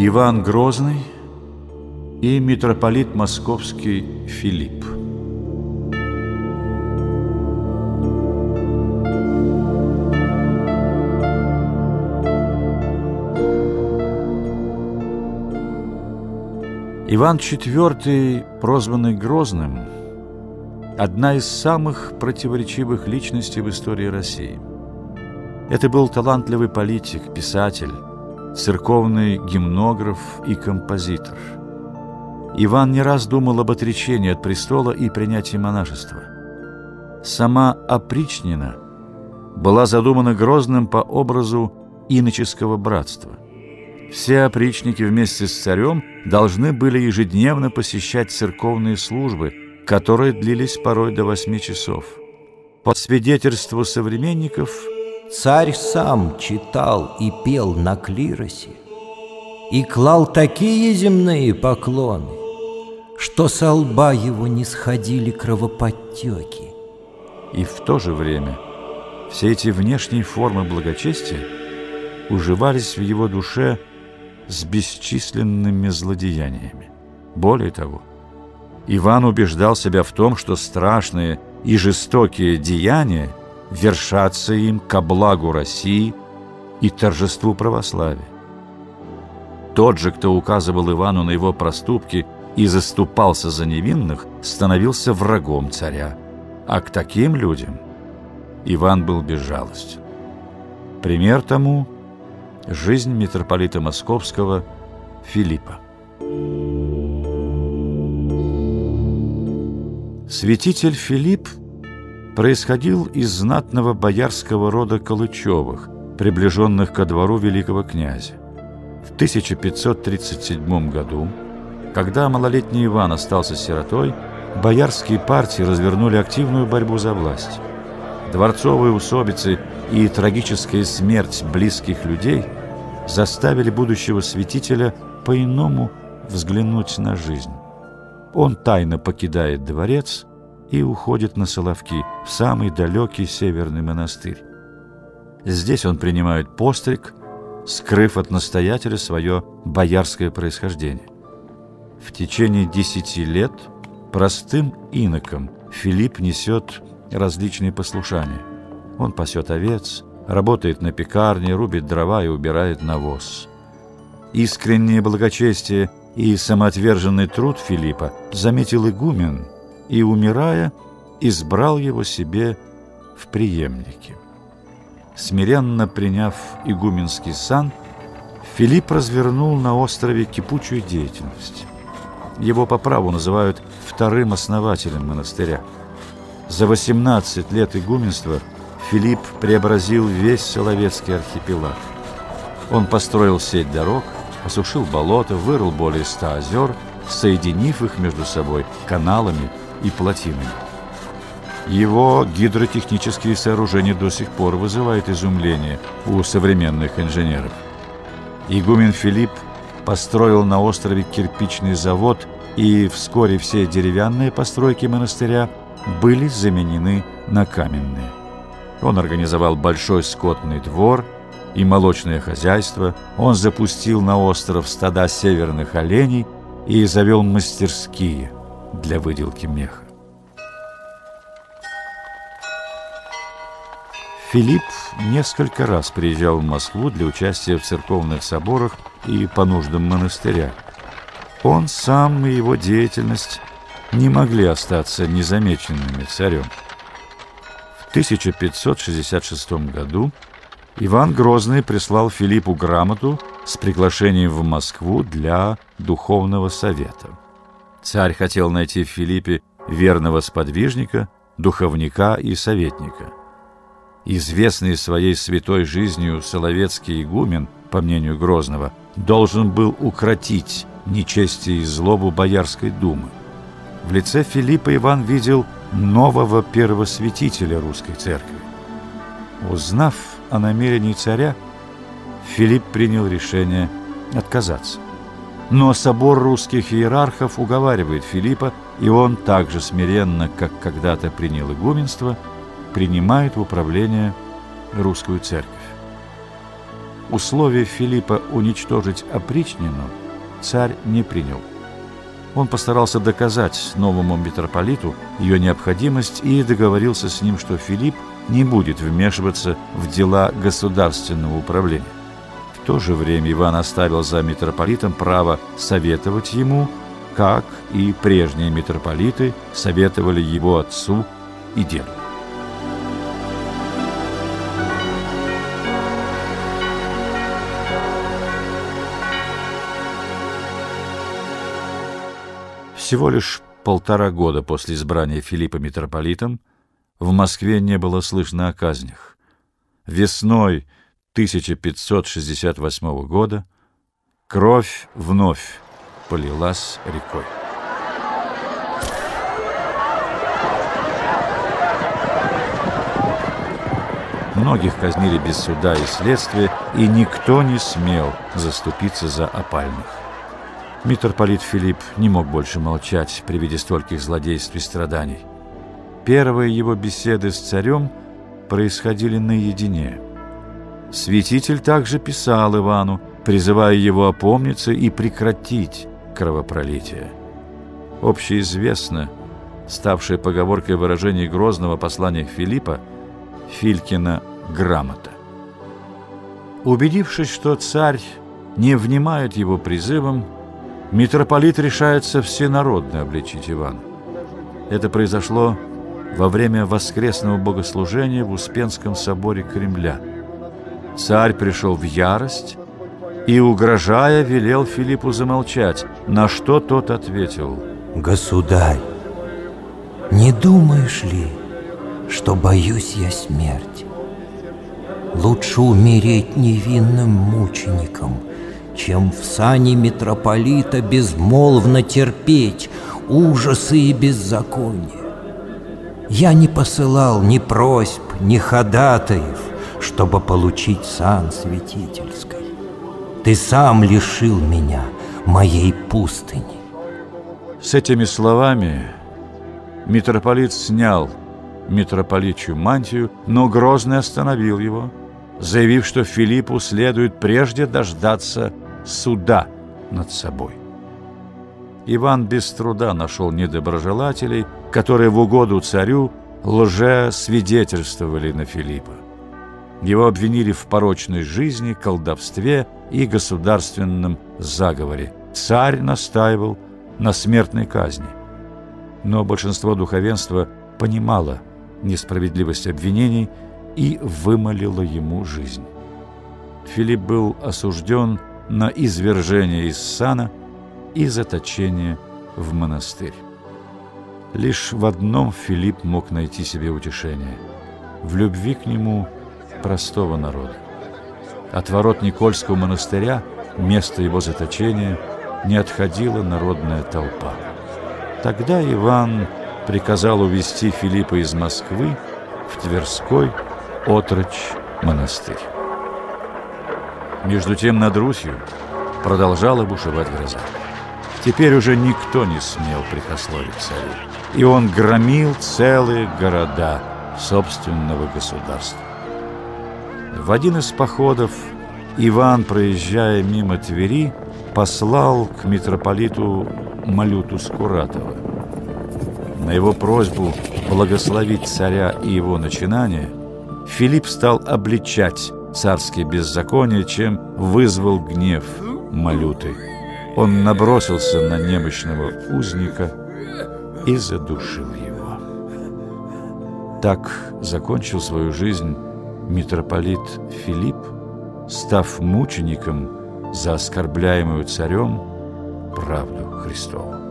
Иван Грозный и митрополит московский Филипп. Иван IV, прозванный Грозным, одна из самых противоречивых личностей в истории России. Это был талантливый политик, писатель, церковный гимнограф и композитор. Иван не раз думал об отречении от престола и принятии монашества. Сама опричнина была задумана Грозным по образу иноческого братства. Все опричники вместе с царем должны были ежедневно посещать церковные службы, которые длились порой до восьми часов. По свидетельству современников – Царь сам читал и пел на клиросе И клал такие земные поклоны, Что со лба его не сходили кровоподтеки. И в то же время все эти внешние формы благочестия уживались в его душе с бесчисленными злодеяниями. Более того, Иван убеждал себя в том, что страшные и жестокие деяния вершаться им ко благу России и торжеству православия. Тот же, кто указывал Ивану на его проступки и заступался за невинных, становился врагом царя. А к таким людям Иван был безжалостен. Пример тому – жизнь митрополита Московского Филиппа. Святитель Филипп происходил из знатного боярского рода Калычевых, приближенных ко двору великого князя. В 1537 году, когда малолетний Иван остался сиротой, боярские партии развернули активную борьбу за власть. Дворцовые усобицы и трагическая смерть близких людей заставили будущего святителя по-иному взглянуть на жизнь. Он тайно покидает дворец и уходит на Соловки, в самый далекий северный монастырь. Здесь он принимает постриг, скрыв от настоятеля свое боярское происхождение. В течение десяти лет простым иноком Филипп несет различные послушания. Он пасет овец, работает на пекарне, рубит дрова и убирает навоз. Искреннее благочестие и самоотверженный труд Филиппа заметил игумен – и, умирая, избрал его себе в преемнике. Смиренно приняв игуменский сан, Филипп развернул на острове кипучую деятельность. Его по праву называют вторым основателем монастыря. За 18 лет игуменства Филипп преобразил весь Соловецкий архипелаг. Он построил сеть дорог, осушил болота, вырыл более ста озер, соединив их между собой каналами и плотинами. Его гидротехнические сооружения до сих пор вызывают изумление у современных инженеров. Игумен Филипп построил на острове кирпичный завод, и вскоре все деревянные постройки монастыря были заменены на каменные. Он организовал большой скотный двор и молочное хозяйство, он запустил на остров стада северных оленей и завел мастерские – для выделки меха. Филипп несколько раз приезжал в Москву для участия в церковных соборах и по нуждам монастыря. Он сам и его деятельность не могли остаться незамеченными царем. В 1566 году Иван Грозный прислал Филиппу грамоту с приглашением в Москву для духовного совета. Царь хотел найти в Филиппе верного сподвижника, духовника и советника. Известный своей святой жизнью Соловецкий игумен, по мнению Грозного, должен был укротить нечестие и злобу Боярской думы. В лице Филиппа Иван видел нового первосвятителя русской церкви. Узнав о намерении царя, Филипп принял решение отказаться. Но собор русских иерархов уговаривает Филиппа, и он так же смиренно, как когда-то принял игуменство, принимает в управление русскую церковь. условие Филиппа уничтожить опричнину царь не принял. Он постарался доказать новому митрополиту ее необходимость и договорился с ним, что Филипп не будет вмешиваться в дела государственного управления. То же время Иван оставил за митрополитом право советовать ему, как и прежние митрополиты советовали его отцу и деду. Всего лишь полтора года после избрания Филиппа митрополитом в Москве не было слышно о казнях. Весной 1568 года кровь вновь полилась рекой. Многих казнили без суда и следствия, и никто не смел заступиться за опальных. Митрополит Филипп не мог больше молчать при виде стольких злодейств и страданий. Первые его беседы с царем происходили наедине. Святитель также писал Ивану, призывая его опомниться и прекратить кровопролитие. Общеизвестно, ставшее поговоркой выражение грозного послания Филиппа, Филькина грамота. Убедившись, что царь не внимает его призывам, митрополит решается всенародно обличить Ивана. Это произошло во время воскресного богослужения в Успенском соборе Кремля. Царь пришел в ярость и, угрожая, велел Филиппу замолчать, на что тот ответил. «Государь, не думаешь ли, что боюсь я смерти? Лучше умереть невинным мучеником, чем в сане митрополита безмолвно терпеть ужасы и беззаконие. Я не посылал ни просьб, ни ходатаев, чтобы получить сан святительской. Ты сам лишил меня моей пустыни. С этими словами митрополит снял митрополичью мантию, но Грозный остановил его, заявив, что Филиппу следует прежде дождаться суда над собой. Иван без труда нашел недоброжелателей, которые в угоду царю лже-свидетельствовали на Филиппа. Его обвинили в порочной жизни, колдовстве и государственном заговоре. Царь настаивал на смертной казни. Но большинство духовенства понимало несправедливость обвинений и вымолило ему жизнь. Филипп был осужден на извержение из сана и заточение в монастырь. Лишь в одном Филипп мог найти себе утешение – в любви к нему простого народа. От ворот Никольского монастыря, место его заточения, не отходила народная толпа. Тогда Иван приказал увезти Филиппа из Москвы в Тверской отрочь монастырь. Между тем над Русью продолжала бушевать гроза. Теперь уже никто не смел прикословить царю, и он громил целые города собственного государства. В один из походов Иван, проезжая мимо Твери, послал к митрополиту Малюту Скуратова. На его просьбу благословить царя и его начинание Филипп стал обличать царские беззакония, чем вызвал гнев Малюты. Он набросился на немощного узника и задушил его. Так закончил свою жизнь митрополит Филипп, став мучеником за оскорбляемую царем правду Христову.